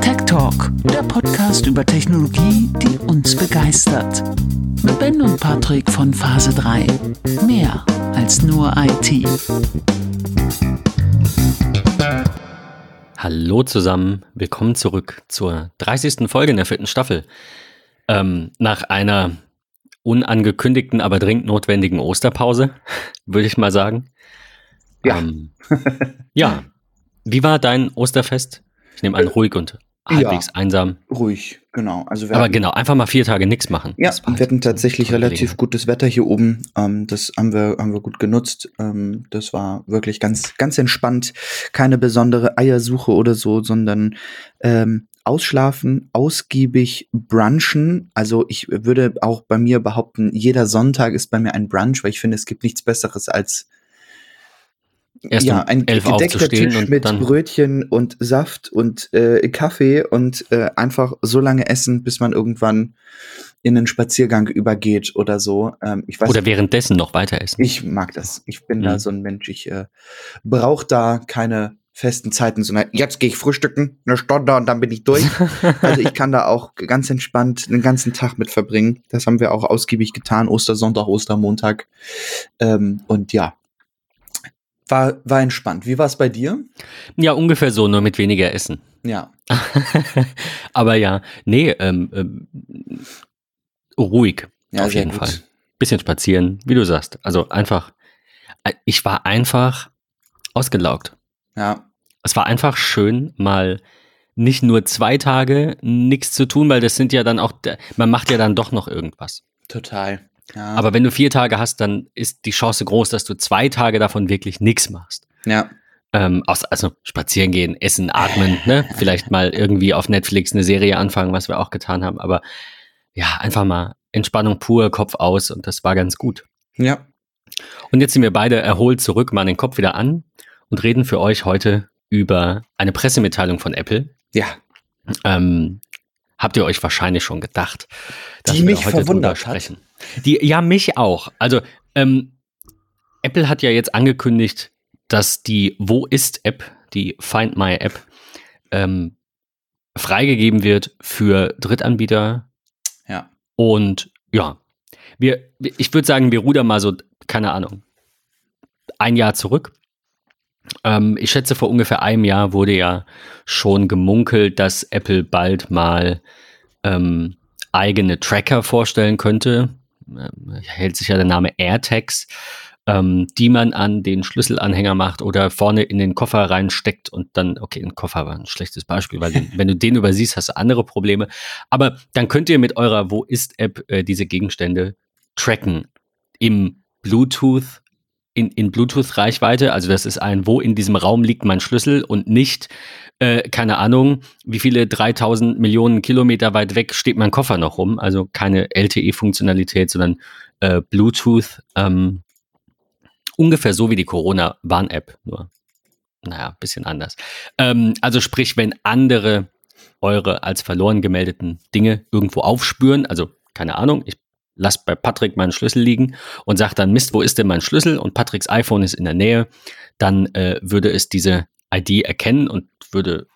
Tech Talk, der Podcast über Technologie, die uns begeistert. Mit Ben und Patrick von Phase 3. Mehr als nur IT. Hallo zusammen, willkommen zurück zur 30. Folge in der vierten Staffel. Ähm, nach einer unangekündigten, aber dringend notwendigen Osterpause, würde ich mal sagen. Ja. Ähm, ja. Wie war dein Osterfest? Ich nehme an, ruhig und halbwegs Ja. einsam. Ruhig, genau. Also Aber hatten, genau, einfach mal vier Tage nichts machen. ja, wir hatten tatsächlich relativ gutes Wetter hier oben. Ähm, das haben wir, haben wir gut genutzt. Ähm, das war wirklich ganz, ganz entspannt. Keine besondere Eiersuche oder so, sondern ähm, ausschlafen, ausgiebig brunchen. Also ich würde auch bei mir behaupten, jeder Sonntag ist bei mir ein Brunch, weil ich finde, es gibt nichts Besseres als Erst ja, um ein gedeckter Tisch mit Brötchen und Saft und äh, Kaffee und äh, einfach so lange essen, bis man irgendwann in einen Spaziergang übergeht oder so. Ähm, ich weiß oder währenddessen noch weiter essen. ich mag das. Ich bin da Mhm. so ein Mensch. Ich äh, brauche da keine festen Zeiten, sondern jetzt gehe ich frühstücken, eine Stunde und dann bin ich durch. also ich kann da auch ganz entspannt den ganzen Tag mit verbringen. Das haben wir auch ausgiebig getan. Ostersonntag, Ostermontag. Ähm, und ja, war, war entspannt. Wie war es bei dir? ja, ungefähr so, nur mit weniger Essen. Ja. Aber ja, nee, ähm, ähm, ruhig. Ja, auf jeden gut. Fall. Bisschen spazieren, wie du sagst. Also einfach, äh, ich war einfach ausgelaugt. Ja. Es war einfach schön, mal nicht nur zwei Tage nichts zu tun, weil das sind ja dann auch, man macht ja dann doch noch irgendwas. Total. Ja. Aber wenn du vier Tage hast, dann ist die Chance groß, dass du zwei Tage davon wirklich nichts machst. ja. Ähm, also spazieren gehen, essen, atmen, ne? Vielleicht mal irgendwie auf Netflix eine Serie anfangen, was wir auch getan haben. Aber ja, einfach mal Entspannung pur, Kopf aus und das war ganz gut. Ja. Und jetzt sind wir beide erholt zurück, machen den Kopf wieder an und reden für euch heute über eine Pressemitteilung von Apple. Ja. Ähm, habt ihr euch wahrscheinlich schon gedacht, Die mich verwundert hat. Die, ja, mich auch. Also, ähm, Apple hat ja jetzt angekündigt, dass die Wo ist App, die Find My App, ähm, freigegeben wird für Drittanbieter. Ja. Und ja, wir, ich würde sagen, wir rudern mal so, keine Ahnung, ein Jahr zurück. Ähm, ich schätze, vor ungefähr einem Jahr wurde ja schon gemunkelt, dass Apple bald mal ähm, eigene Tracker vorstellen könnte. Ähm, hält sich ja der Name AirTags, ähm, die man an den Schlüsselanhänger macht oder vorne in den Koffer reinsteckt und dann, okay, ein Koffer war ein schlechtes Beispiel, weil wenn du den übersiehst, hast du andere Probleme. Aber dann könnt ihr mit eurer Wo ist-App äh, diese Gegenstände tracken im Bluetooth, in, in Bluetooth-Reichweite. Also das ist ein, wo in diesem Raum liegt mein Schlüssel und nicht, äh, keine Ahnung, wie viele 3000 Millionen Kilometer weit weg steht mein Koffer noch rum. Also keine LTE-Funktionalität, sondern äh, Bluetooth. Ähm, ungefähr so wie die Corona-Warn-App, nur naja, bisschen anders. Ähm, also sprich, wenn andere eure als verloren gemeldeten Dinge irgendwo aufspüren, also keine Ahnung, ich lasse bei Patrick meinen Schlüssel liegen und sage dann, Mist, wo ist denn mein Schlüssel? Und Patricks iPhone ist in der Nähe, dann äh, würde es diese ID erkennen und würde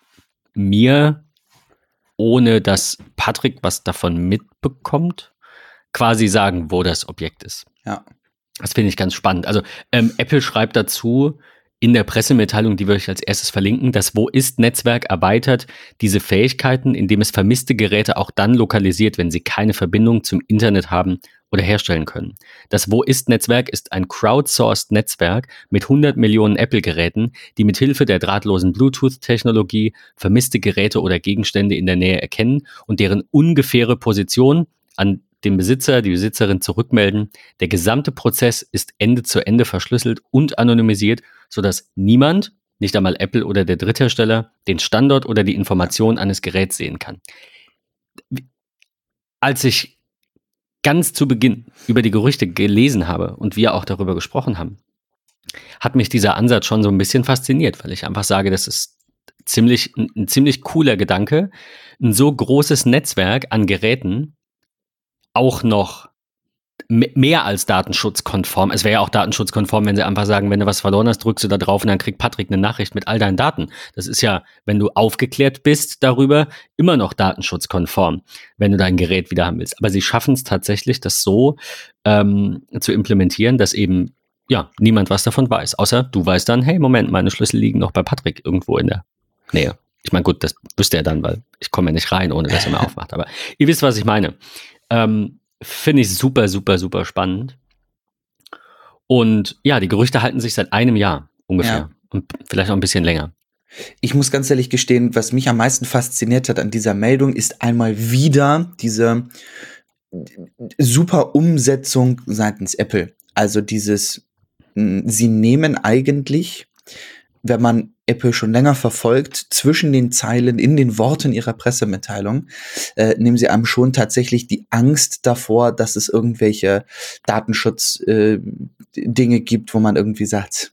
mir, ohne dass Patrick was davon mitbekommt, quasi sagen, wo das Objekt ist. Ja. Das finde ich ganz spannend. Also ähm, Apple schreibt dazu in der Pressemitteilung, die wir euch als erstes verlinken, das Wo ist Netzwerk erweitert diese Fähigkeiten, indem es vermisste Geräte auch dann lokalisiert, wenn sie keine Verbindung zum Internet haben oder herstellen können. Das Wo ist Netzwerk ist ein crowdsourced Netzwerk mit 100 Millionen Apple-Geräten, die mit Hilfe der drahtlosen Bluetooth-Technologie vermisste Geräte oder Gegenstände in der Nähe erkennen und deren ungefähre Position an dem Besitzer, die Besitzerin zurückmelden. Der gesamte Prozess ist Ende zu Ende verschlüsselt und anonymisiert, sodass niemand, nicht einmal Apple oder der Dritthersteller, den Standort oder die Information eines Geräts sehen kann. Als ich ganz zu Beginn über die Gerüchte gelesen habe und wir auch darüber gesprochen haben, hat mich dieser Ansatz schon so ein bisschen fasziniert, weil ich einfach sage, das ist ziemlich, ein, ein ziemlich cooler Gedanke, ein so großes Netzwerk an Geräten auch noch mehr als datenschutzkonform. Es wäre ja auch datenschutzkonform, wenn sie einfach sagen, wenn du was verloren hast, drückst du da drauf und dann kriegt Patrick eine Nachricht mit all deinen Daten. Das ist ja, wenn du aufgeklärt bist darüber, immer noch datenschutzkonform, wenn du dein Gerät wieder haben willst. Aber sie schaffen es tatsächlich, das so ähm, zu implementieren, dass eben ja niemand was davon weiß. Außer du weißt dann, hey, Moment, meine Schlüssel liegen noch bei Patrick irgendwo in der Nähe. Ich meine, gut, das wüsste er dann, weil ich komme ja nicht rein, ohne dass er mir aufmacht. Aber ihr wisst, was ich meine. Ähm, Finde ich super, super, super spannend. Und ja, die Gerüchte halten sich seit einem Jahr ungefähr. Ja. Und vielleicht auch ein bisschen länger. Ich muss ganz ehrlich gestehen, was mich am meisten fasziniert hat an dieser Meldung, ist einmal wieder diese super Umsetzung seitens Apple. Also dieses, sie nehmen eigentlich, wenn man Apple schon länger verfolgt, zwischen den Zeilen, in den Worten ihrer Pressemitteilung, äh, nehmen sie einem schon tatsächlich die Angst davor, dass es irgendwelche Datenschutz-Dinge äh, gibt, wo man irgendwie sagt,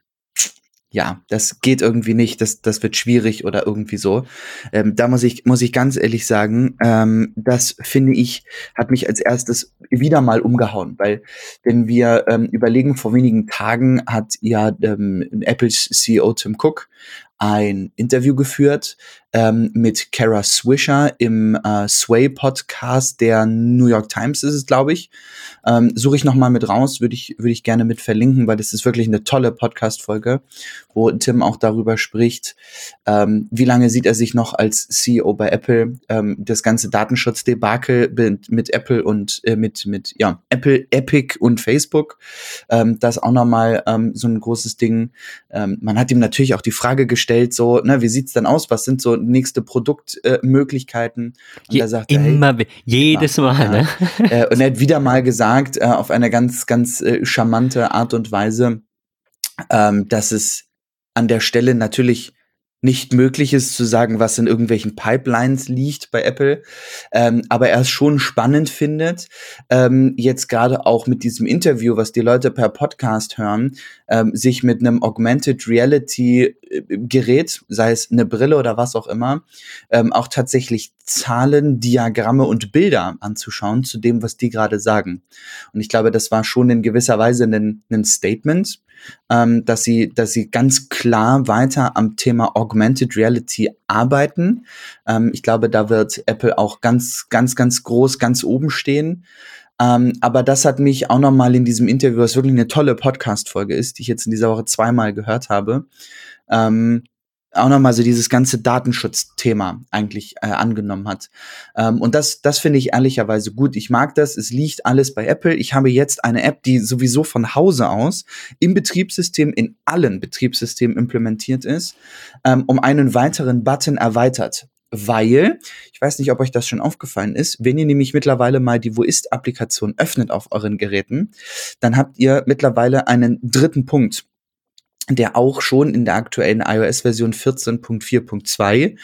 ja, das geht irgendwie nicht, das, das wird schwierig oder irgendwie so. Ähm, da muss ich, muss ich ganz ehrlich sagen, ähm, das finde ich, hat mich als erstes wieder mal umgehauen, weil wenn wir ähm, überlegen, vor wenigen Tagen hat ja ähm, Apples CEO Tim Cook ein Interview geführt ähm, mit Kara Swisher im äh, Sway Podcast der New York Times ist es, glaube ich. Ähm, Suche ich noch mal mit raus, würde ich würde ich gerne mit verlinken, weil das ist wirklich eine tolle Podcast Folge, wo Tim auch darüber spricht, ähm, wie lange sieht er sich noch als CEO bei Apple, ähm, das ganze Datenschutzdebakel mit, mit Apple und äh, mit mit ja Apple, Epic und Facebook. Ähm, das auch noch mal ähm, so ein großes Ding. Ähm, man hat ihm natürlich auch die Frage gestellt, so, ne, wie sieht's denn aus? Was sind so nächste Produktmöglichkeiten. Äh, Je, sagt er, immer, hey, jedes Mal, ja, ne? äh, und er hat wieder mal gesagt, äh, auf eine ganz, ganz äh, charmante Art und Weise, ähm, dass es an der Stelle natürlich nicht möglich ist zu sagen, was in irgendwelchen Pipelines liegt bei Apple, ähm, aber er es schon spannend findet, ähm, jetzt gerade auch mit diesem Interview, was die Leute per Podcast hören, ähm, sich mit einem Augmented Reality äh, Gerät, sei es eine Brille oder was auch immer, ähm, auch tatsächlich Zahlen, Diagramme und Bilder anzuschauen zu dem, was die gerade sagen. Und ich glaube, das war schon in gewisser Weise ein, ein Statement, ähm, dass sie, dass sie ganz klar weiter am Thema Augmented Reality arbeiten. Ähm, ich glaube, da wird Apple auch ganz, ganz, ganz groß, ganz oben stehen. Ähm, aber das hat mich auch nochmal in diesem Interview, was wirklich eine tolle Podcast-Folge ist, die ich jetzt in dieser Woche zweimal gehört habe, ähm, auch nochmal so dieses ganze Datenschutzthema eigentlich äh, angenommen hat. Ähm, und das, das finde ich ehrlicherweise gut. Ich mag das. Es liegt alles bei Apple. Ich habe jetzt eine App, die sowieso von Hause aus im Betriebssystem, in allen Betriebssystemen implementiert ist, ähm, um einen weiteren Button erweitert. Weil, ich weiß nicht, ob euch das schon aufgefallen ist, wenn ihr nämlich mittlerweile mal die Wo ist-Applikation öffnet auf euren Geräten, dann habt ihr mittlerweile einen dritten Punkt der auch schon in der aktuellen iOS-Version 14.4.2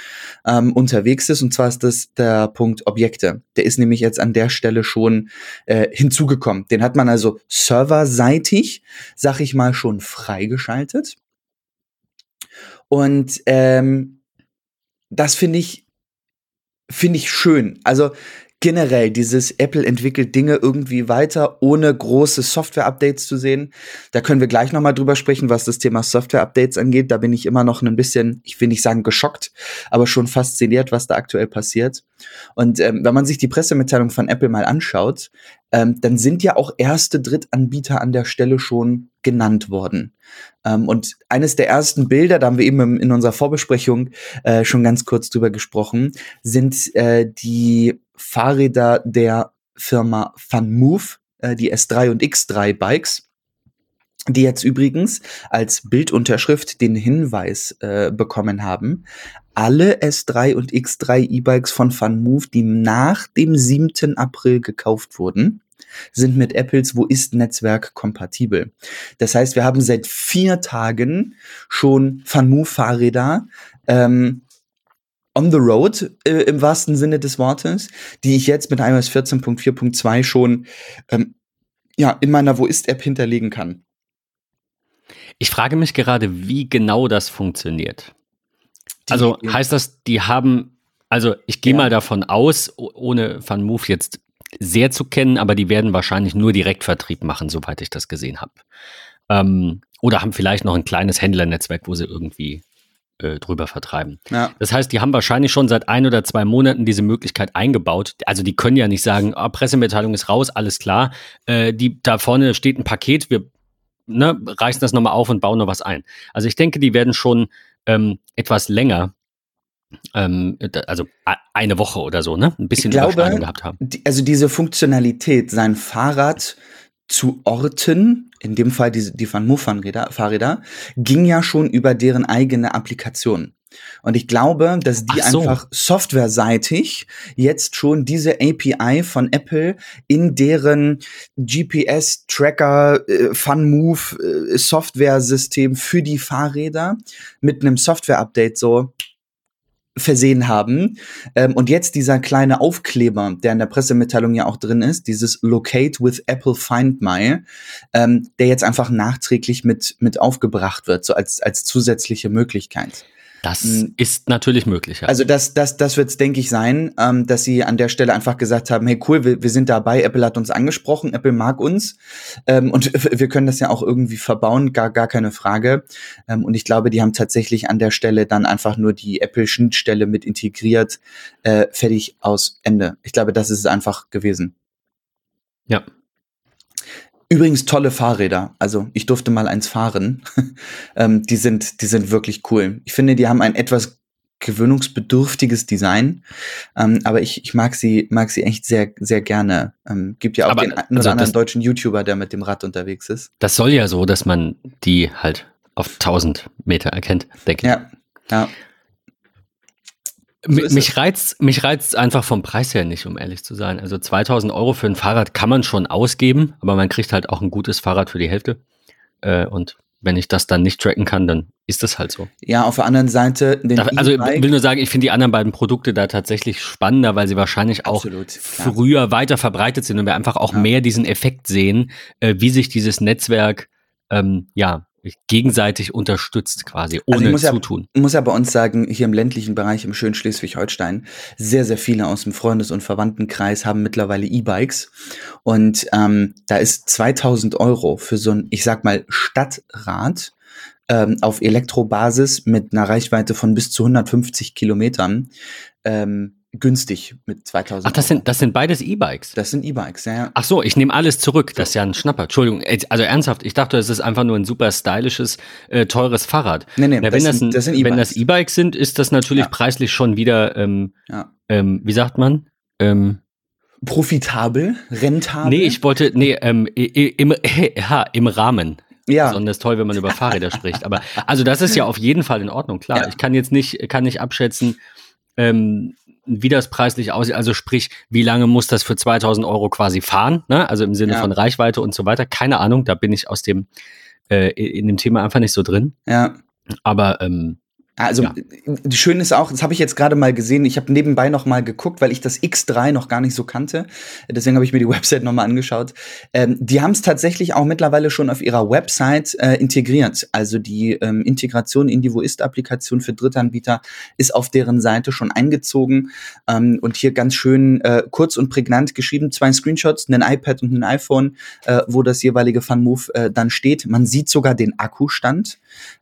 ähm, unterwegs ist. Und zwar ist das der Punkt Objekte. Der ist nämlich jetzt an der Stelle schon äh, hinzugekommen. Den hat man also serverseitig, sag ich mal, schon freigeschaltet. Und ähm, das finde ich, finde ich schön. Also generell dieses Apple entwickelt Dinge irgendwie weiter, ohne große Software-Updates zu sehen. Da können wir gleich nochmal drüber sprechen, was das Thema Software-Updates angeht. Da bin ich immer noch ein bisschen, ich will nicht sagen geschockt, aber schon fasziniert, was da aktuell passiert. Und ähm, wenn man sich die Pressemitteilung von Apple mal anschaut, ähm, dann sind ja auch erste Drittanbieter an der Stelle schon genannt worden. Ähm, und eines der ersten Bilder, da haben wir eben in unserer Vorbesprechung äh, schon ganz kurz drüber gesprochen, sind äh, die Fahrräder der Firma FunMove, äh, die S3 und X3 Bikes die jetzt übrigens als Bildunterschrift den Hinweis äh, bekommen haben, alle S3 und X3 E-Bikes von FunMove, die nach dem 7. April gekauft wurden, sind mit Apples Wo ist Netzwerk kompatibel. Das heißt, wir haben seit vier Tagen schon FunMove Fahrräder ähm, on the road äh, im wahrsten Sinne des Wortes, die ich jetzt mit iOS 14.4.2 schon ähm, ja, in meiner Wo ist App hinterlegen kann. Ich frage mich gerade, wie genau das funktioniert. Die, also heißt das, die haben, also ich gehe ja. mal davon aus, ohne Van Move jetzt sehr zu kennen, aber die werden wahrscheinlich nur Direktvertrieb machen, soweit ich das gesehen habe. Ähm, oder haben vielleicht noch ein kleines Händlernetzwerk, wo sie irgendwie äh, drüber vertreiben. Ja. Das heißt, die haben wahrscheinlich schon seit ein oder zwei Monaten diese Möglichkeit eingebaut. Also die können ja nicht sagen, oh, Pressemitteilung ist raus, alles klar. Äh, die, da vorne steht ein Paket, wir ne, reißen das nochmal auf und bauen noch was ein. Also ich denke, die werden schon ähm, etwas länger ähm, also eine Woche oder so, ne? Ein bisschen ich glaube, gehabt haben. Die, also diese Funktionalität, sein Fahrrad zu orten, in dem Fall die, die Van Moof Fahrräder, ging ja schon über deren eigene Applikation. Und ich glaube, dass die so. einfach softwareseitig jetzt schon diese API von Apple in deren GPS-Tracker, äh, FunMove äh, für die Fahrräder mit einem Software-Update so versehen haben. Ähm, und jetzt dieser kleine Aufkleber, der in der Pressemitteilung ja auch drin ist, dieses Locate with Apple Find My, ähm, der jetzt einfach nachträglich mit, mit aufgebracht wird, so als, als zusätzliche Möglichkeit. Das hm. ist natürlich möglich. Ja. Also das, das, das wird es, denke ich, sein, ähm, dass sie an der Stelle einfach gesagt haben, hey cool, wir, wir sind dabei, Apple hat uns angesprochen, Apple mag uns ähm, und wir können das ja auch irgendwie verbauen, gar, gar keine Frage. Ähm, und ich glaube, die haben tatsächlich an der Stelle dann einfach nur die Apple-Schnittstelle mit integriert, äh, fertig aus Ende. Ich glaube, das ist es einfach gewesen. Ja, Übrigens tolle Fahrräder. Also ich durfte mal eins fahren. ähm, die sind, die sind wirklich cool. Ich finde, die haben ein etwas gewöhnungsbedürftiges Design, ähm, aber ich, ich mag sie mag sie echt sehr sehr gerne. Ähm, gibt ja auch aber, den einen also anderen deutschen YouTuber, der mit dem Rad unterwegs ist. Das soll ja so, dass man die halt auf 1000 Meter erkennt, denke ich. Ja, ja. So mich reizt mich reizt einfach vom Preis her nicht, um ehrlich zu sein. Also 2000 Euro für ein Fahrrad kann man schon ausgeben, aber man kriegt halt auch ein gutes Fahrrad für die Hälfte. Äh, und wenn ich das dann nicht tracken kann, dann ist das halt so. Ja, auf der anderen Seite. also ich will nur sagen, ich finde die anderen beiden Produkte da tatsächlich spannender, weil sie wahrscheinlich auch Absolut, früher weiter verbreitet sind und wir einfach auch ja. mehr diesen Effekt sehen, äh, wie sich dieses Netzwerk ähm, ja gegenseitig unterstützt quasi, also ohne also Zutun. Ich muss ja bei uns sagen, hier im ländlichen Bereich, im schönen Schleswig-Holstein, sehr, sehr viele aus dem Freundes- und Verwandtenkreis haben mittlerweile E-Bikes. Und ähm, da ist 2000 Euro für so ein, ich sag mal, Stadtrad ähm, auf Elektrobasis mit einer Reichweite von bis zu 150 Kilometern. Ähm, günstig mit 2000. Ach, das sind, das sind beides E-Bikes. Das sind E-Bikes, ja, ja. Ach so, ich nehme alles zurück. Das ist ja ein Schnapper. Entschuldigung. Also ernsthaft, ich dachte, es ist einfach nur ein super stylisches, äh, teures Fahrrad. Nee, nee, Na, wenn das, sind, das sind E-Bikes. Wenn das E-Bikes sind, ist das natürlich ja. preislich schon wieder, ähm, ja. ähm, wie sagt man? Ähm, Profitabel, rentabel. Nee, ich wollte, nee, ähm, im, äh, im Rahmen. Ja. Besonders toll, wenn man über Fahrräder spricht. Aber also das ist ja auf jeden Fall in Ordnung, klar. Ja. Ich kann jetzt nicht, kann nicht abschätzen, ähm, wie das preislich aussieht. Also sprich, wie lange muss das für 2000 Euro quasi fahren? Ne? Also im Sinne ja. von Reichweite und so weiter. Keine Ahnung, da bin ich aus dem äh, in dem Thema einfach nicht so drin. Ja. Aber ähm, also ja. schön ist auch, das habe ich jetzt gerade mal gesehen, ich habe nebenbei noch mal geguckt, weil ich das X3 noch gar nicht so kannte. Deswegen habe ich mir die Website noch mal angeschaut. Ähm, die haben es tatsächlich auch mittlerweile schon auf ihrer Website äh, integriert. Also die ähm, Integration in die Woist-Applikation für Drittanbieter ist auf deren Seite schon eingezogen. Ähm, und hier ganz schön äh, kurz und prägnant geschrieben, zwei Screenshots, ein iPad und ein iPhone, äh, wo das jeweilige FunMove äh, dann steht. Man sieht sogar den Akkustand.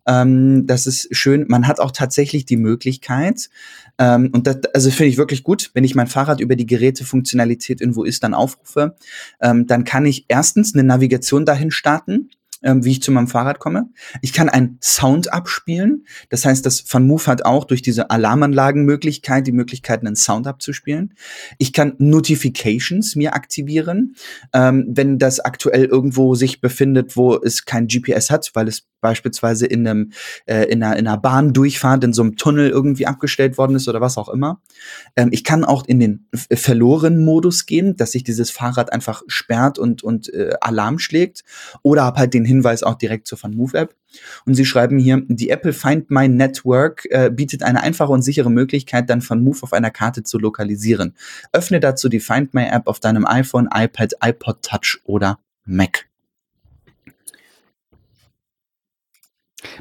Ähm, das ist schön. Man hat auch tatsächlich die Möglichkeit, ähm, und das, also finde ich wirklich gut, wenn ich mein Fahrrad über die Gerätefunktionalität in ist dann aufrufe, ähm, dann kann ich erstens eine Navigation dahin starten ähm, wie ich zu meinem Fahrrad komme. Ich kann einen Sound abspielen. Das heißt, das Van Move hat auch durch diese Alarmanlagenmöglichkeit die Möglichkeit, einen Sound abzuspielen. Ich kann Notifications mir aktivieren, ähm, wenn das aktuell irgendwo sich befindet, wo es kein GPS hat, weil es beispielsweise in einem äh, in einer, in einer Bahndurchfahrt in so einem Tunnel irgendwie abgestellt worden ist oder was auch immer. Ähm, ich kann auch in den verlorenen Modus gehen, dass sich dieses Fahrrad einfach sperrt und und äh, Alarm schlägt oder habe halt den Hinweis auch direkt zur FunMove App. Und sie schreiben hier, die Apple Find My Network äh, bietet eine einfache und sichere Möglichkeit, dann FunMove auf einer Karte zu lokalisieren. Öffne dazu die Find My App auf deinem iPhone, iPad, iPod Touch oder Mac.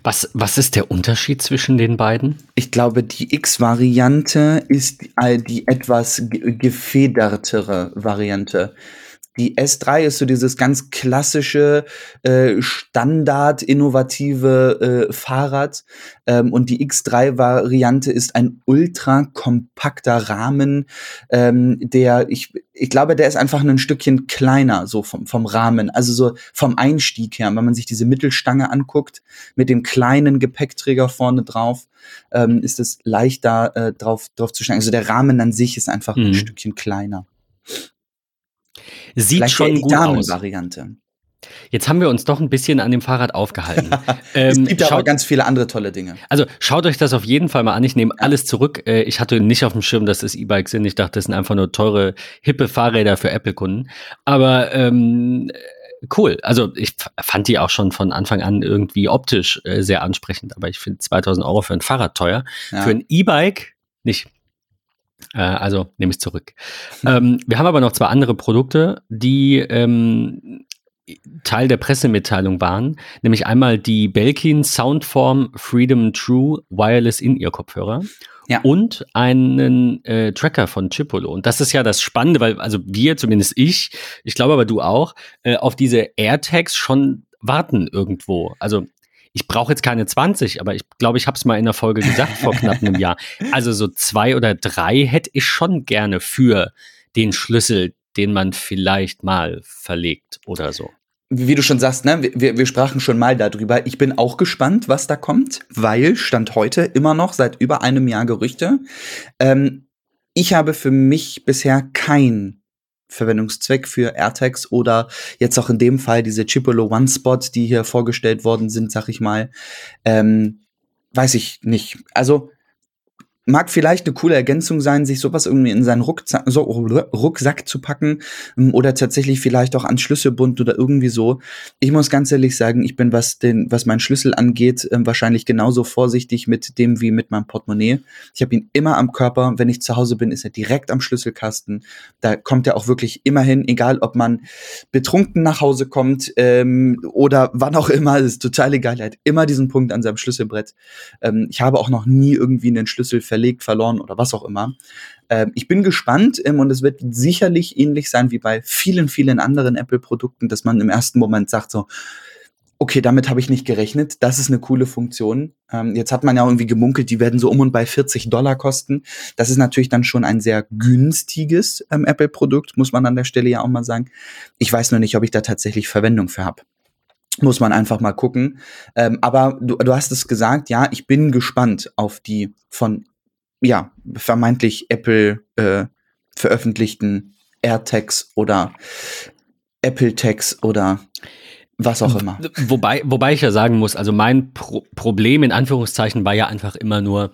Was, was ist der Unterschied zwischen den beiden? Ich glaube, die X-Variante ist die etwas gefedertere Variante. Die S3 ist so dieses ganz klassische, äh, Standard innovative äh, Fahrrad. Ähm, und die X3-Variante ist ein ultra kompakter Rahmen, ähm, der, ich, ich glaube, der ist einfach ein Stückchen kleiner, so vom, vom Rahmen. Also so vom Einstieg her, wenn man sich diese Mittelstange anguckt, mit dem kleinen Gepäckträger vorne drauf, ähm, ist es leichter äh, drauf, drauf zu steigen. Also der Rahmen an sich ist einfach mhm. ein Stückchen kleiner. Sieht Vielleicht schon gut aus. Variante. Jetzt haben wir uns doch ein bisschen an dem Fahrrad aufgehalten. es ähm, gibt aber ganz viele andere tolle Dinge. Also schaut euch das auf jeden Fall mal an. Ich nehme ja. alles zurück. Äh, ich hatte nicht auf dem Schirm, dass das E-Bikes sind. Ich dachte, das sind einfach nur teure, hippe Fahrräder für Apple-Kunden. Aber ähm, cool. Also ich fand die auch schon von Anfang an irgendwie optisch äh, sehr ansprechend. Aber ich finde 2000 Euro für ein Fahrrad teuer. Ja. Für ein E-Bike nicht. Äh, also nehme ich zurück. ähm, wir haben aber noch zwei andere Produkte, die ähm, Teil der Pressemitteilung waren, nämlich einmal die Belkin Soundform Freedom True Wireless In-Ear-Kopfhörer ja. und einen äh, Tracker von Chipolo. Und das ist ja das Spannende, weil also wir, zumindest ich, ich glaube aber du auch, äh, auf diese AirTags schon warten irgendwo. Also ich brauche jetzt keine 20, aber ich glaube, ich habe es mal in der Folge gesagt vor knapp einem Jahr. Also so zwei oder drei hätte ich schon gerne für den Schlüssel, den man vielleicht mal verlegt oder so. Wie du schon sagst, ne, wir, wir sprachen schon mal darüber. Ich bin auch gespannt, was da kommt, weil Stand heute immer noch seit über einem Jahr Gerüchte. Ähm, ich habe für mich bisher kein Verwendungszweck für AirTags oder jetzt auch in dem Fall diese Chipolo One Spot, die hier vorgestellt worden sind, sag ich mal. Ähm, weiß ich nicht. Also mag vielleicht eine coole Ergänzung sein, sich sowas irgendwie in seinen Rucksack, so, Rucksack zu packen ähm, oder tatsächlich vielleicht auch an Schlüsselbund oder irgendwie so. Ich muss ganz ehrlich sagen, ich bin, was den, was meinen Schlüssel angeht, äh, wahrscheinlich genauso vorsichtig mit dem wie mit meinem Portemonnaie. Ich habe ihn immer am Körper. Wenn ich zu Hause bin, ist er direkt am Schlüsselkasten. Da kommt er auch wirklich immer hin, egal ob man betrunken nach Hause kommt ähm, oder wann auch immer. Das ist total egal. Er hat immer diesen Punkt an seinem Schlüsselbrett. Ähm, ich habe auch noch nie irgendwie einen Schlüssel verletzt verlegt, verloren oder was auch immer. Ähm, ich bin gespannt ähm, und es wird sicherlich ähnlich sein wie bei vielen, vielen anderen Apple-Produkten, dass man im ersten Moment sagt so, okay, damit habe ich nicht gerechnet. Das ist eine coole Funktion. Ähm, jetzt hat man ja irgendwie gemunkelt, die werden so um und bei 40 Dollar kosten. Das ist natürlich dann schon ein sehr günstiges ähm, Apple-Produkt, muss man an der Stelle ja auch mal sagen. Ich weiß nur nicht, ob ich da tatsächlich Verwendung für habe. Muss man einfach mal gucken. Ähm, aber du, du hast es gesagt, ja, ich bin gespannt auf die von ja, vermeintlich Apple äh, veröffentlichten AirTags oder Apple Tags oder was auch immer. Wobei, wobei ich ja sagen muss, also mein Pro Problem in Anführungszeichen war ja einfach immer nur,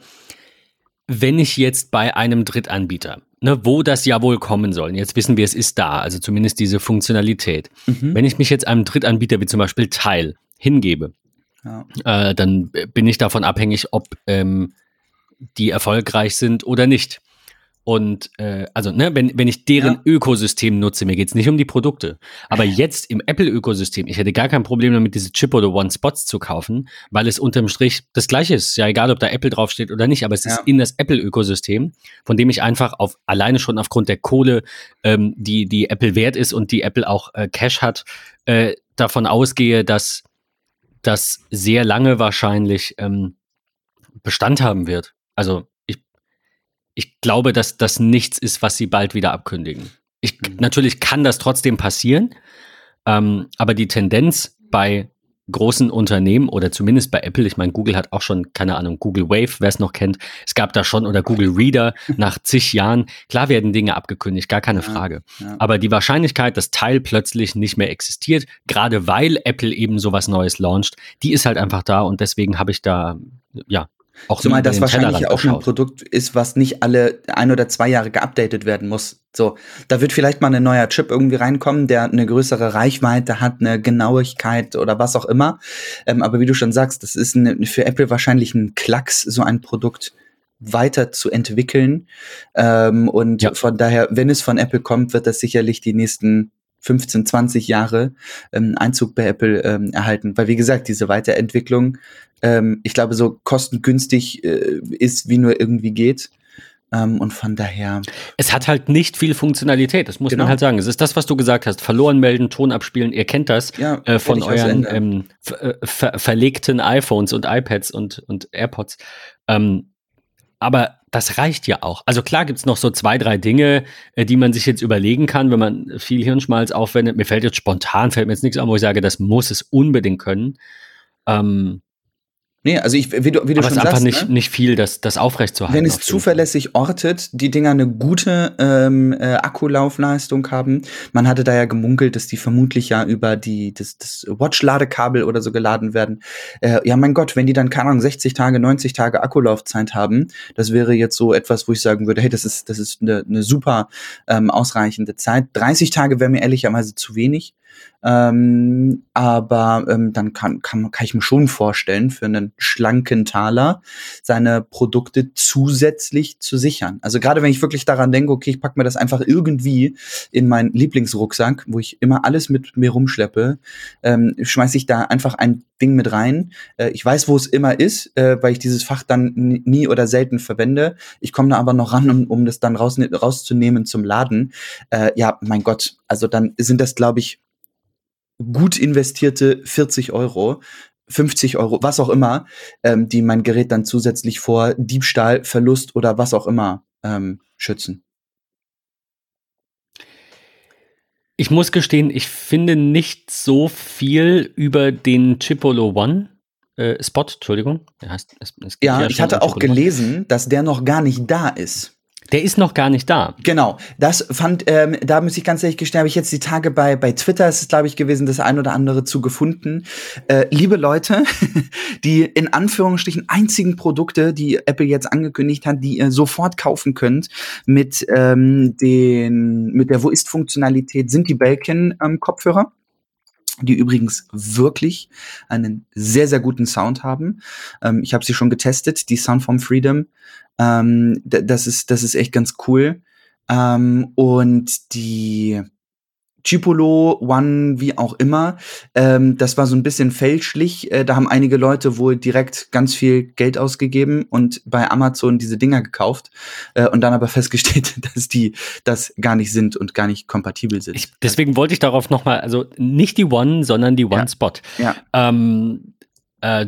wenn ich jetzt bei einem Drittanbieter, ne, wo das ja wohl kommen soll, jetzt wissen wir, es ist da, also zumindest diese Funktionalität. Mhm. Wenn ich mich jetzt einem Drittanbieter wie zum Beispiel Teil hingebe, ja. äh, dann bin ich davon abhängig, ob ähm, die erfolgreich sind oder nicht. Und äh, also, ne, wenn, wenn ich deren ja. Ökosystem nutze, mir geht's nicht um die Produkte. Aber jetzt im Apple-Ökosystem, ich hätte gar kein Problem damit, diese Chip oder One-Spots zu kaufen, weil es unterm Strich das gleiche ist. Ja, egal, ob da Apple draufsteht oder nicht, aber es ja. ist in das Apple-Ökosystem, von dem ich einfach auf alleine schon aufgrund der Kohle, ähm, die, die Apple wert ist und die Apple auch äh, Cash hat, äh, davon ausgehe, dass das sehr lange wahrscheinlich ähm, Bestand haben wird. Also ich, ich glaube, dass das nichts ist, was sie bald wieder abkündigen. Ich, mhm. Natürlich kann das trotzdem passieren, ähm, aber die Tendenz bei großen Unternehmen oder zumindest bei Apple, ich meine, Google hat auch schon, keine Ahnung, Google Wave, wer es noch kennt, es gab da schon oder Google Reader nach zig Jahren, klar werden Dinge abgekündigt, gar keine Frage. Ja, ja. Aber die Wahrscheinlichkeit, dass Teil plötzlich nicht mehr existiert, gerade weil Apple eben sowas Neues launcht, die ist halt einfach da und deswegen habe ich da, ja, auch Zumal das wahrscheinlich auch ein Produkt ist, was nicht alle ein oder zwei Jahre geupdatet werden muss. So, da wird vielleicht mal ein neuer Chip irgendwie reinkommen, der eine größere Reichweite hat, eine Genauigkeit oder was auch immer. Ähm, aber wie du schon sagst, das ist eine, für Apple wahrscheinlich ein Klacks, so ein Produkt weiter zu entwickeln. Ähm, und ja. von daher, wenn es von Apple kommt, wird das sicherlich die nächsten 15, 20 Jahre ähm, Einzug bei Apple ähm, erhalten. Weil, wie gesagt, diese Weiterentwicklung, ähm, ich glaube, so kostengünstig äh, ist, wie nur irgendwie geht. Ähm, und von daher. Es hat halt nicht viel Funktionalität, das muss Genau. man halt sagen. Es ist das, was du gesagt hast. Verloren melden, Ton abspielen, ihr kennt das Ja, äh, von euren ähm, ver äh, ver verlegten iPhones und iPads und, und AirPods. Ähm, aber das reicht ja auch. Also klar gibt's noch so zwei, drei Dinge, äh, die man sich jetzt überlegen kann, wenn man viel Hirnschmalz aufwendet. Mir fällt jetzt spontan, fällt mir jetzt nichts an, wo ich sage, das muss es unbedingt können. Ähm, Nee, also ich, wie du, wie du aber es schon ist einfach sagst, nicht, ne? nicht viel, das, das aufrechtzuerhalten. wenn es auf jeden Fall. zuverlässig ortet, die Dinger eine gute ähm, äh, Akkulaufleistung haben. Man hatte da ja gemunkelt, dass die vermutlich ja über die das, das Watch-Ladekabel oder so geladen werden. Äh, ja, mein Gott, wenn die dann keine Ahnung 60 Tage, 90 Tage Akkulaufzeit haben, das wäre jetzt so etwas, wo ich sagen würde, hey, das ist das ist eine, eine super ähm, ausreichende Zeit. 30 Tage wäre mir ehrlicherweise zu wenig. Ähm, aber ähm, dann kann, kann, kann ich mir schon vorstellen, für einen schlanken Taler seine Produkte zusätzlich zu sichern. Also gerade wenn ich wirklich daran denke, okay, ich packe mir das einfach irgendwie in meinen Lieblingsrucksack, wo ich immer alles mit mir rumschleppe, ähm, schmeiße ich da einfach ein Ding mit rein. Äh, ich weiß, wo es immer ist, äh, weil ich dieses Fach dann nie oder selten verwende. Ich komme da aber noch ran, um, um das dann raus, rauszunehmen zum Laden. Äh, ja, mein Gott, also dann sind das, glaube ich, gut investierte 40 Euro, 50 Euro, was auch immer, ähm, die mein Gerät dann zusätzlich vor Diebstahl, Verlust oder was auch immer ähm, schützen. Ich muss gestehen, ich finde nicht so viel über den Chipolo One äh, Spot, Entschuldigung. Der heißt, es, es gibt Ja, ich hatte auch gelesen, dass der noch gar nicht da ist. Der ist noch gar nicht da. Genau, das fand, ähm, da muss ich ganz ehrlich gestehen, habe ich jetzt die Tage bei, bei Twitter, ist es glaube ich gewesen, das ein oder andere zu gefunden. Äh, liebe Leute, die in Anführungsstrichen einzigen Produkte, die Apple jetzt angekündigt hat, die ihr sofort kaufen könnt mit ähm, den, mit der Wo ist Funktionalität, sind die Belkin ähm, Kopfhörer die übrigens wirklich einen sehr, sehr guten Sound haben. Ähm, ich habe sie schon getestet, die Soundform Freedom. Ähm, das, ist, das ist echt ganz cool. Ähm, und die Chipolo One, wie auch immer, ähm, das war so ein bisschen fälschlich. Äh, da haben einige Leute wohl direkt ganz viel Geld ausgegeben und bei Amazon diese Dinger gekauft äh, und dann aber festgestellt, dass die das gar nicht sind und gar nicht kompatibel sind. Ich, deswegen wollte ich darauf nochmal, also nicht die One, sondern die One Ja. Spot. ja. Ähm, äh,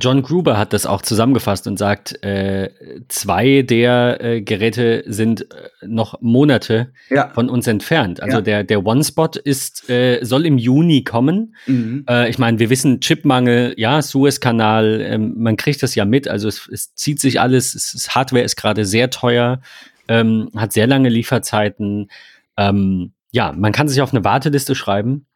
John Gruber hat das auch zusammengefasst und sagt, äh, zwei der äh, Geräte sind äh, noch Monate Ja. von uns entfernt. Also Ja. der, der One-Spot ist, äh, soll im Juni kommen. Mhm. Äh, ich meine, wir wissen, Chipmangel, ja, Suezkanal, ähm, man kriegt das ja mit. Also es, es zieht sich alles, es, es, Hardware ist gerade sehr teuer, ähm, hat sehr lange Lieferzeiten. Ähm, ja, man kann sich auf eine Warteliste schreiben.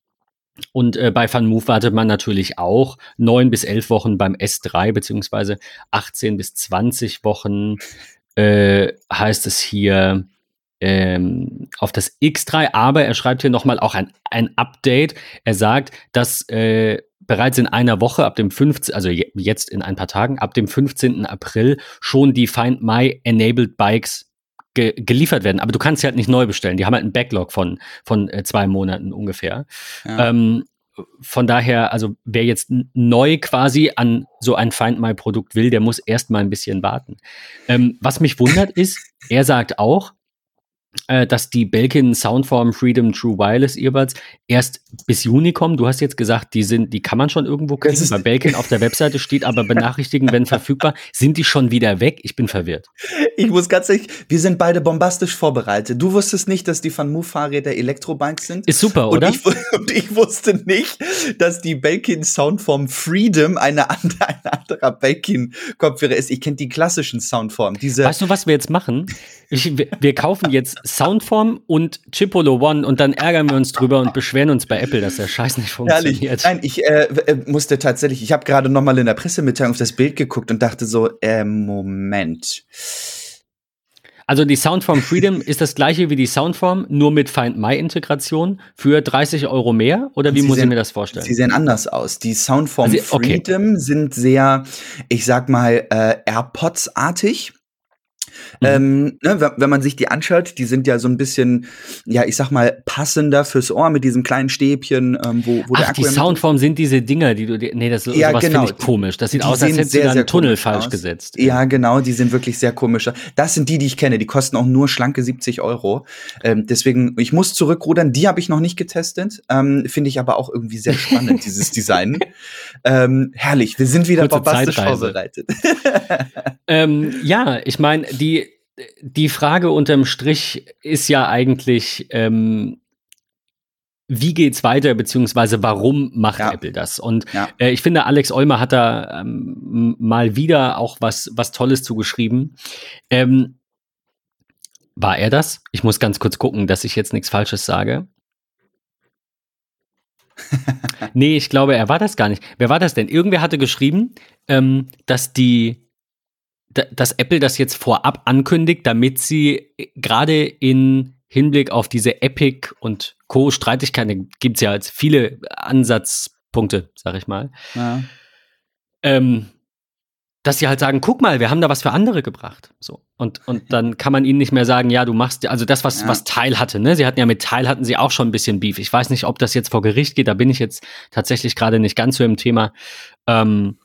Und äh, bei FunMove wartet man natürlich auch neun bis elf Wochen beim S3, beziehungsweise 18 bis 20 Wochen äh, heißt es hier ähm, auf das X3. Aber er schreibt hier nochmal auch ein, ein Update. Er sagt, dass äh, bereits in einer Woche, ab dem 15., also je, jetzt in ein paar Tagen, ab dem 15. April schon die Find My Enabled Bikes ge geliefert werden. Aber du kannst sie halt nicht neu bestellen. Die haben halt einen Backlog von, von äh, zwei Monaten ungefähr. Ja. Ähm, von daher, also wer jetzt neu quasi an so ein Find My Produkt will, der muss erst mal ein bisschen warten. Ähm, was mich wundert ist, er sagt auch, äh, dass die Belkin Soundform Freedom True Wireless Earbuds erst bis Juni kommen. Du hast jetzt gesagt, die sind, die kann man schon irgendwo kriegen. Bei Belkin auf der Webseite steht aber benachrichtigen, wenn verfügbar. Sind die schon wieder weg? Ich bin verwirrt. Ich muss ganz ehrlich, wir sind beide bombastisch vorbereitet. Du wusstest nicht, dass die Van Move Fahrräder Elektrobikes sind. Ist super, und oder? Ich, und ich wusste nicht, dass die Belkin Soundform Freedom eine, andere, ein anderer Belkin Kopfhörer ist. Ich kenne die klassischen Soundformen. Diese, Weißt du, was wir jetzt machen? Ich, wir, wir kaufen jetzt Soundform und Chipolo One und dann ärgern wir uns drüber und beschweren uns bei Apple, dass der Scheiß nicht funktioniert. Nein, ich äh, äh, musste tatsächlich, ich habe gerade noch mal in der Pressemitteilung auf das Bild geguckt und dachte so, äh, Moment. Also die Soundform Freedom ist das gleiche wie die Soundform, nur mit Find My Integration für 30 Euro mehr? Oder wie Sie muss ich sehen- mir das vorstellen? Sie sehen anders aus. Die Soundform Also, okay. Freedom sind sehr, ich sag mal, äh, AirPods-artig. Mhm. Ähm, ne, wenn man sich die anschaut, die sind ja so ein bisschen, ja, ich sag mal, passender fürs Ohr mit diesem kleinen Stäbchen, ähm, wo, wo Ach, der Akku die Soundform sind diese Dinger, die du, die, nee, das ja, sowas genau. finde ich komisch. Das sieht die aus, als hättest sehr, du einen Tunnel falsch aus. gesetzt. Ja, genau, die sind wirklich sehr komisch. Das sind die, die ich kenne. Die kosten auch nur schlanke 70 Euro. Ähm, deswegen, ich muss zurückrudern. Die habe ich noch nicht getestet. Ähm, finde ich aber auch irgendwie sehr spannend, dieses Design. Ähm, herrlich, wir sind wieder Kurze bombastisch Zeitreise. vorbereitet. ähm, ja, ich meine, die, die Frage unterm Strich ist ja eigentlich, ähm, wie geht's weiter, beziehungsweise warum macht ja. Apple das? Und ja. äh, ich finde, Alex Olmer hat da ähm, mal wieder auch was, was Tolles zugeschrieben. Ähm, war er das? Ich muss ganz kurz gucken, dass ich jetzt nichts Falsches sage. nee, ich glaube, er war das gar nicht. Wer war das denn? Irgendwer hatte geschrieben, ähm, dass die dass Apple das jetzt vorab ankündigt, damit sie äh, gerade in Hinblick auf diese Epic und Co. Streitigkeiten, gibt es ja als viele Ansatzpunkte, sag ich mal. Ja. Ähm, dass sie halt sagen, guck mal, wir haben da was für andere gebracht. So. Und, und dann kann man ihnen nicht mehr sagen, ja, du machst, also das, was, ja. was Teil hatte, ne? Sie hatten ja mit Teil hatten sie auch schon ein bisschen Beef. Ich weiß nicht, ob das jetzt vor Gericht geht, da bin ich jetzt tatsächlich gerade nicht ganz so im Thema. Ähm,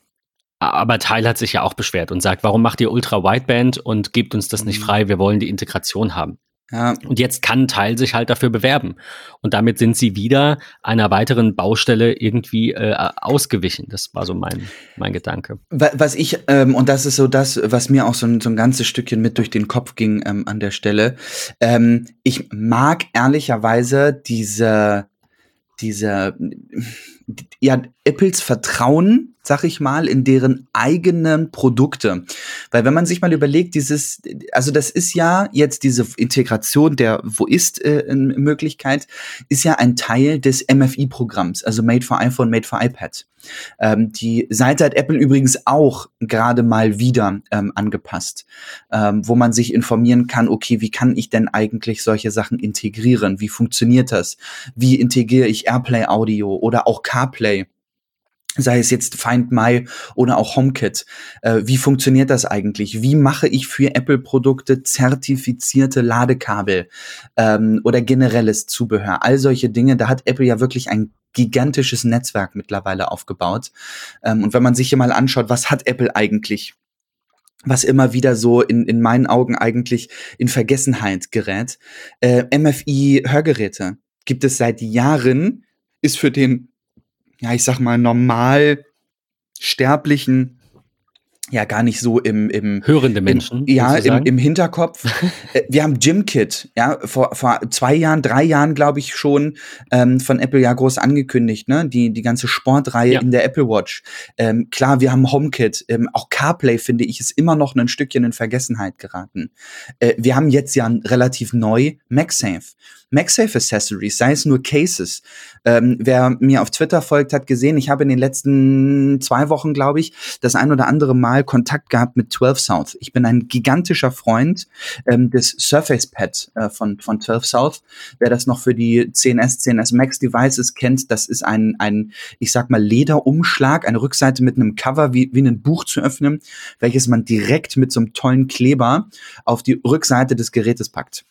aber Teil hat sich ja auch beschwert und sagt, warum macht ihr Ultra Wideband und gebt uns das nicht mhm. frei? Wir wollen die Integration haben. Ja. Und jetzt kann Teil sich halt dafür bewerben. Und damit sind sie wieder einer weiteren Baustelle irgendwie äh, ausgewichen. Das war so mein, mein Gedanke. Was ich, ähm, und das ist so das, was mir auch so ein, so ein ganzes Stückchen mit durch den Kopf ging ähm, an der Stelle. Ähm, ich mag ehrlicherweise diese, diese, ja, Apples Vertrauen sag ich mal, in deren eigenen Produkte. Weil wenn man sich mal überlegt, dieses, also das ist ja jetzt diese Integration der Wo ist äh, Möglichkeit, ist ja ein Teil des MFI-Programms, also Made for iPhone, Made for iPad. Ähm, die Seite hat Apple übrigens auch gerade mal wieder ähm, angepasst, ähm, wo man sich informieren kann, okay, wie kann ich denn eigentlich solche Sachen integrieren? Wie funktioniert das? Wie integriere ich AirPlay Audio oder auch CarPlay? sei es jetzt Find My oder auch HomeKit. Äh, wie funktioniert das eigentlich? Wie mache ich für Apple-Produkte zertifizierte Ladekabel ähm, oder generelles Zubehör? All solche Dinge, da hat Apple ja wirklich ein gigantisches Netzwerk mittlerweile aufgebaut. Ähm, und wenn man sich hier mal anschaut, was hat Apple eigentlich? was immer wieder so in, in meinen Augen eigentlich in Vergessenheit gerät. Äh, MFI-Hörgeräte gibt es seit Jahren, ist für den ja, ich sag mal, normal sterblichen ja gar nicht so im im hörende Menschen im, ja im, im Hinterkopf. Äh, wir haben Gymkit ja vor, vor zwei Jahren drei Jahren glaube ich schon ähm, von Apple ja groß angekündigt ne? Die die ganze Sportreihe ja. in der Apple Watch. Ähm, klar wir haben HomeKit ähm, auch CarPlay finde ich ist immer noch ein Stückchen in Vergessenheit geraten. Äh, wir haben jetzt ja relativ neu MagSafe MagSafe Accessories, sei es nur Cases. Ähm, wer mir auf Twitter folgt, hat gesehen, ich habe in den letzten zwei Wochen, glaube ich, das ein oder andere Mal Kontakt gehabt mit 12 South. Ich bin ein gigantischer Freund ähm, des Surface Pad äh, von, von 12 South. Wer das noch für die 10S, 10S Max Devices kennt, das ist ein, ein ich sag mal, Lederumschlag, eine Rückseite mit einem Cover, wie, wie ein Buch zu öffnen, welches man direkt mit so einem tollen Kleber auf die Rückseite des Gerätes packt.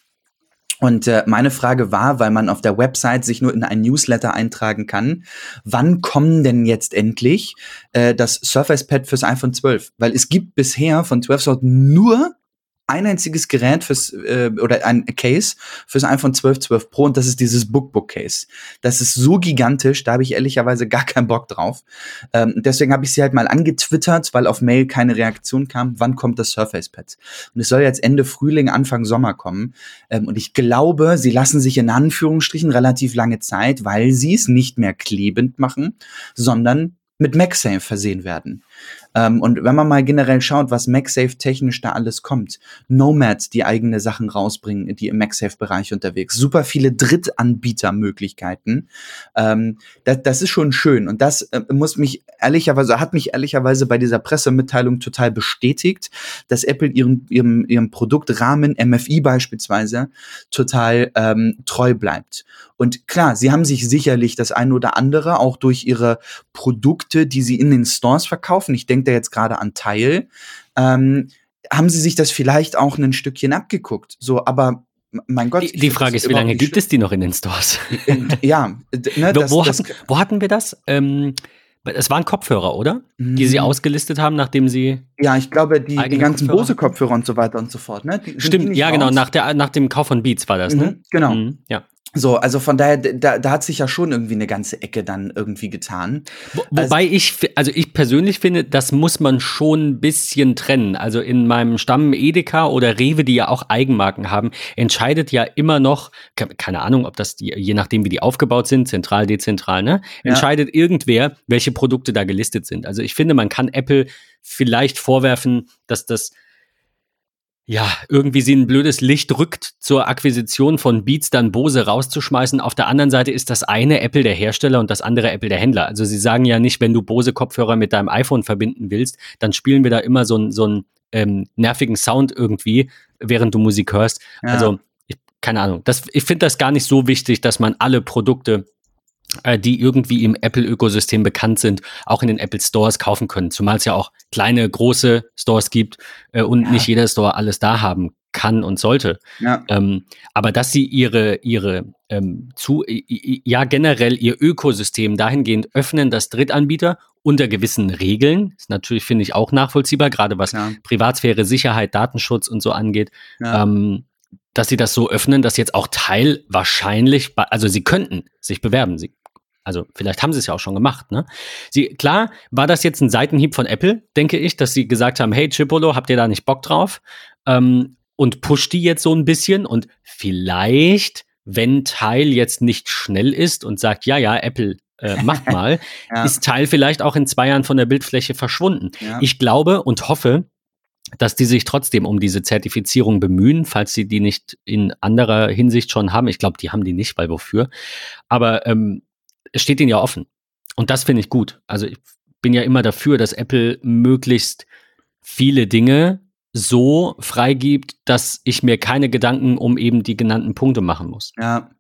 Und äh, meine Frage war, weil man auf der Website sich nur in ein Newsletter eintragen kann, wann kommen denn jetzt endlich äh, das Surface Pad fürs iPhone 12? Weil es gibt bisher von 12 Sort nur ein einziges Gerät fürs äh, oder ein Case fürs iPhone 12, 12 Pro und das ist dieses Bookbook Case. Das ist so gigantisch, da habe ich ehrlicherweise gar keinen Bock drauf. Ähm, deswegen habe ich sie halt mal angetwittert, weil auf Mail keine Reaktion kam. Wann kommt das Surface Pad? Und es soll jetzt Ende Frühling, Anfang Sommer kommen. Ähm, und ich glaube, sie lassen sich in Anführungsstrichen relativ lange Zeit, weil sie es nicht mehr klebend machen, sondern mit MagSafe versehen werden. Ähm, und wenn man mal generell schaut, was MagSafe technisch da alles kommt, Nomad, die eigene Sachen rausbringen, die im MagSafe-Bereich unterwegs, super viele Drittanbietermöglichkeiten. Ähm, das, das ist schon schön und das äh, muss mich ehrlicherweise, hat mich ehrlicherweise bei dieser Pressemitteilung total bestätigt, dass Apple ihrem, ihrem, ihrem Produktrahmen, MFI beispielsweise, total ähm, treu bleibt. Und klar, sie haben sich sicherlich das ein oder andere auch durch ihre Produkte, die sie in den Stores verkaufen. Ich denke da jetzt gerade an Teil. Ähm, haben sie sich das vielleicht auch ein Stückchen abgeguckt. So, aber mein Gott. Die, die Frage ist, wie lange gibt es die noch in den Stores? ja. Ne, das, wo, das, hatten, wo, hatten, wir das? Ähm, es waren Kopfhörer, oder? Die sie mhm. ausgelistet haben, nachdem sie. Ja, ich glaube, die, die ganzen Bose-Kopfhörer und so weiter und so fort. Ne? Die, Stimmt, ja, genau. Nach, der, nach dem Kauf von Beats war das, ne? mhm, ne? Genau. Mhm, ja. So, also von daher, da, da hat sich ja schon irgendwie eine ganze Ecke dann irgendwie getan. Wo, wobei also, ich, also ich persönlich finde, das muss man schon ein bisschen trennen. Also in meinem Stamm Edeka oder Rewe, die ja auch Eigenmarken haben, entscheidet ja immer noch, keine Ahnung, ob das die, je nachdem wie die aufgebaut sind, zentral, dezentral, ne, ja. entscheidet irgendwer, welche Produkte da gelistet sind. Also ich finde, man kann Apple vielleicht vorwerfen, dass das ja, irgendwie sie ein blödes Licht rückt zur Akquisition von Beats, dann Bose rauszuschmeißen. Auf der anderen Seite ist das eine Apple der Hersteller und das andere Apple der Händler. Also sie sagen ja nicht, wenn du Bose Kopfhörer mit deinem iPhone verbinden willst, dann spielen wir da immer so, ein, so einen ähm, nervigen Sound irgendwie, während du Musik hörst. Ja. Also, ich, keine Ahnung. Das, ich finde das gar nicht so wichtig, dass man alle Produkte die irgendwie im Apple-Ökosystem bekannt sind, auch in den Apple Stores kaufen können. Zumal es ja auch kleine, große Stores gibt äh, und ja. nicht jeder Store alles da haben kann und sollte. Ja. Ähm, aber dass sie ihre, ihre ähm, zu, ja generell ihr Ökosystem dahingehend öffnen, dass Drittanbieter unter gewissen Regeln, ist natürlich, finde ich, auch nachvollziehbar, gerade was ja. Privatsphäre, Sicherheit, Datenschutz und so angeht, ähm, dass sie das so öffnen, dass jetzt auch Teil wahrscheinlich, also sie könnten sich bewerben, sie also vielleicht haben sie es ja auch schon gemacht, ne? Sie, klar, war das jetzt ein Seitenhieb von Apple, denke ich, dass sie gesagt haben, hey Chipolo, habt ihr da nicht Bock drauf? Ähm, und pusht die jetzt so ein bisschen und vielleicht, wenn Teil jetzt nicht schnell ist und sagt, ja, ja, Apple, äh, macht mal, ja. ist Teil vielleicht auch in zwei Jahren von der Bildfläche verschwunden. Ja. Ich glaube und hoffe, dass die sich trotzdem um diese Zertifizierung bemühen, falls sie die nicht in anderer Hinsicht schon haben. Ich glaube, die haben die nicht, weil wofür. Aber ähm, es steht ihnen ja offen. Und das finde ich gut. Also ich bin ja immer dafür, dass Apple möglichst viele Dinge so freigibt, dass ich mir keine Gedanken um eben die genannten Punkte machen muss. Ja.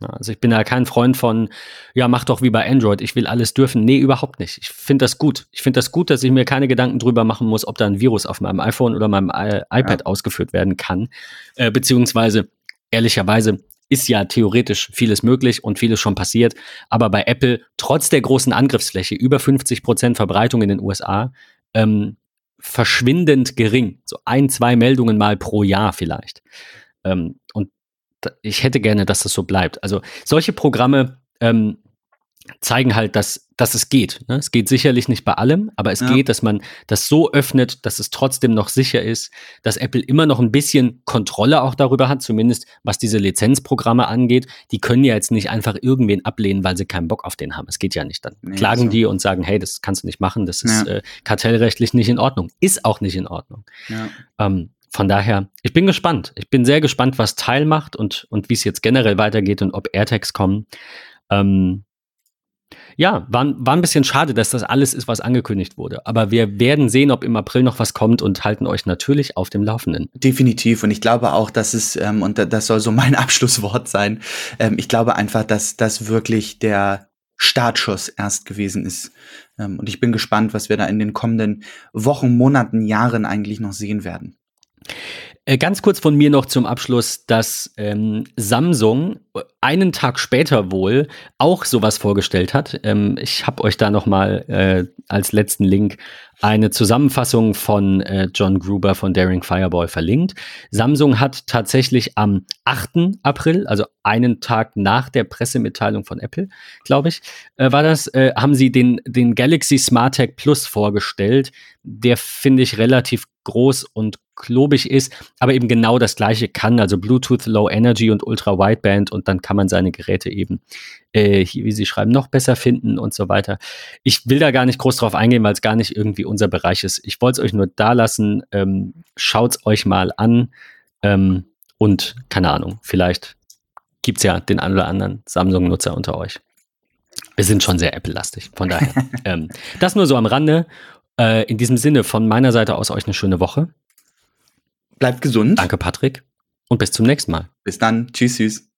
Also ich bin da kein Freund von, ja, mach doch wie bei Android, ich will alles dürfen. Nee, überhaupt nicht. Ich finde das gut. Ich finde das gut, dass ich mir keine Gedanken drüber machen muss, ob da ein Virus auf meinem iPhone oder meinem I iPad ja. ausgeführt werden kann. Äh, beziehungsweise, ehrlicherweise, ist ja theoretisch vieles möglich und vieles schon passiert. Aber bei Apple, trotz der großen Angriffsfläche, über 50 Prozent Verbreitung in den USA, ähm, verschwindend gering. So ein, zwei Meldungen mal pro Jahr vielleicht. Ähm, und ich hätte gerne, dass das so bleibt. Also solche Programme ähm, zeigen halt, dass, dass es geht. Ne? Es geht sicherlich nicht bei allem, aber es ja. geht, dass man das so öffnet, dass es trotzdem noch sicher ist, dass Apple immer noch ein bisschen Kontrolle auch darüber hat, zumindest was diese Lizenzprogramme angeht. Die können ja jetzt nicht einfach irgendwen ablehnen, weil sie keinen Bock auf den haben. Es geht ja nicht. Dann nee, klagen so. die und sagen, hey, das kannst du nicht machen, das ist ja. äh, kartellrechtlich nicht in Ordnung. Ist auch nicht in Ordnung. Ja. Ähm, von daher, ich bin gespannt. Ich bin sehr gespannt, was Teil macht und, und wie es jetzt generell weitergeht und ob AirTags kommen. Ähm, ja, war, war ein bisschen schade, dass das alles ist, was angekündigt wurde. Aber wir werden sehen, ob im April noch was kommt und halten euch natürlich auf dem Laufenden. Definitiv. Und ich glaube auch, dass es, ähm, und das soll so mein Abschlusswort sein, ähm, ich glaube einfach, dass das wirklich der Startschuss erst gewesen ist. Ähm, und ich bin gespannt, was wir da in den kommenden Wochen, Monaten, Jahren eigentlich noch sehen werden. Äh, ganz kurz von mir noch zum Abschluss, dass ähm, Samsung einen Tag später wohl auch sowas vorgestellt hat. Ähm, ich habe euch da noch mal äh, als letzten Link eine Zusammenfassung von äh, John Gruber von Daring Fireball verlinkt. Samsung hat tatsächlich am 8. April, also einen Tag nach der Pressemitteilung von Apple, glaube ich, äh, war das, äh, haben sie den, den Galaxy Smart Tag Plus vorgestellt. Der finde ich relativ groß und klobig ist, aber eben genau das gleiche kann, also Bluetooth Low Energy und Ultra Wideband und dann kann man seine Geräte eben, äh, hier, wie sie schreiben, noch besser finden und so weiter. Ich will da gar nicht groß drauf eingehen, weil es gar nicht irgendwie unser Bereich ist. Ich wollte es euch nur da lassen, ähm, schaut es euch mal an ähm, und keine Ahnung, vielleicht gibt es ja den einen oder anderen Samsung-Nutzer unter euch. Wir sind schon sehr Apple-lastig, von daher. ähm, das nur so am Rande. Äh, in diesem Sinne von meiner Seite aus euch eine schöne Woche. Bleibt gesund. Danke, Patrick. Und bis zum nächsten Mal. Bis dann. Tschüss, tschüss.